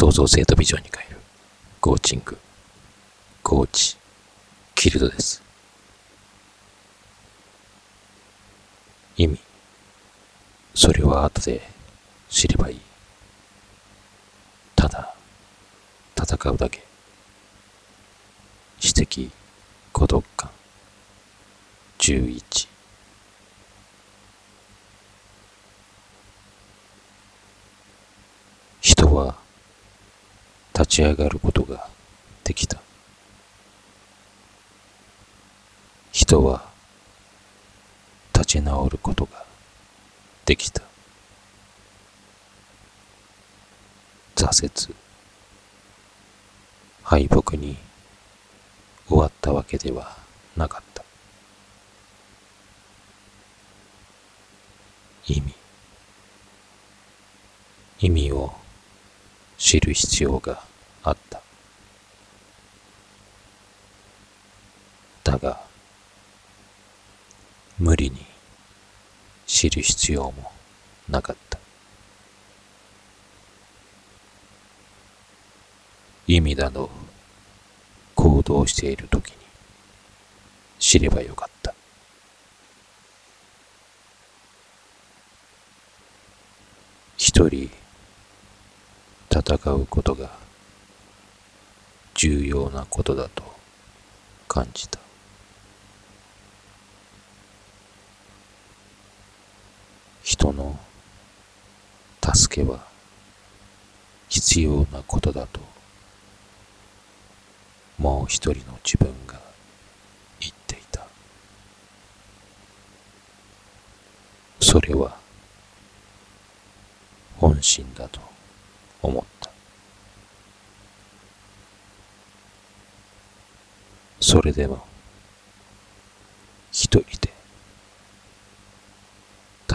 創造性とビジョンに変える。コーチング、コーチ、キルドです。意味。それは後で知ればいい。ただ、戦うだけ。私的孤独感。11人は立ち上がることができた。人は立ち直ることができた。挫折敗北に終わったわけではなかった。意味。意味を知る必要があっただが無理に知る必要もなかった。意味だの行動している時に知ればよかった。一人戦うことが重要なことだと感じた。人の助けは必要なことだともう一人の自分が言っていた。それは本心だと思った。それでも一人で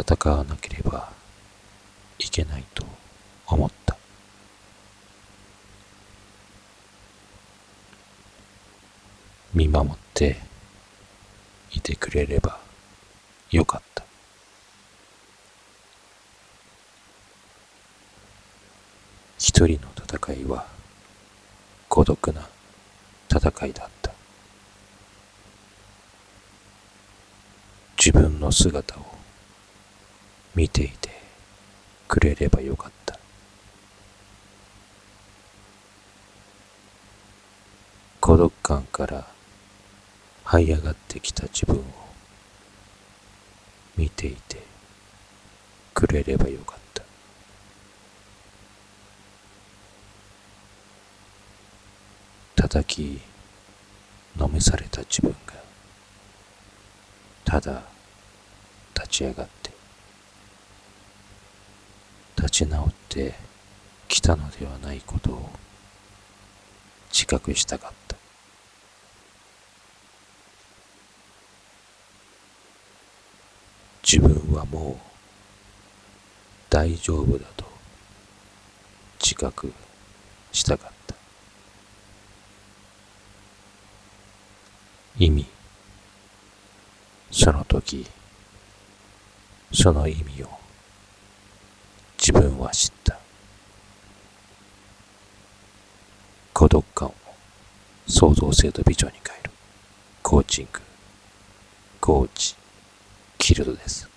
戦わなければいけないと思った見守っていてくれればよかった一人の戦いは孤独な戦いだった自分の姿を見ていてくれればよかった。孤独感から這い上がってきた自分を見ていてくれればよかった。叩きのめされた自分がただ立ち上がって立ち直ってきたのではないことを自覚したかった。自分はもう大丈夫だと自覚したかった。意味。その時。その意味を自分は知った。孤独感を創造性と美女に変える。コーチング。コーチ。キルドです。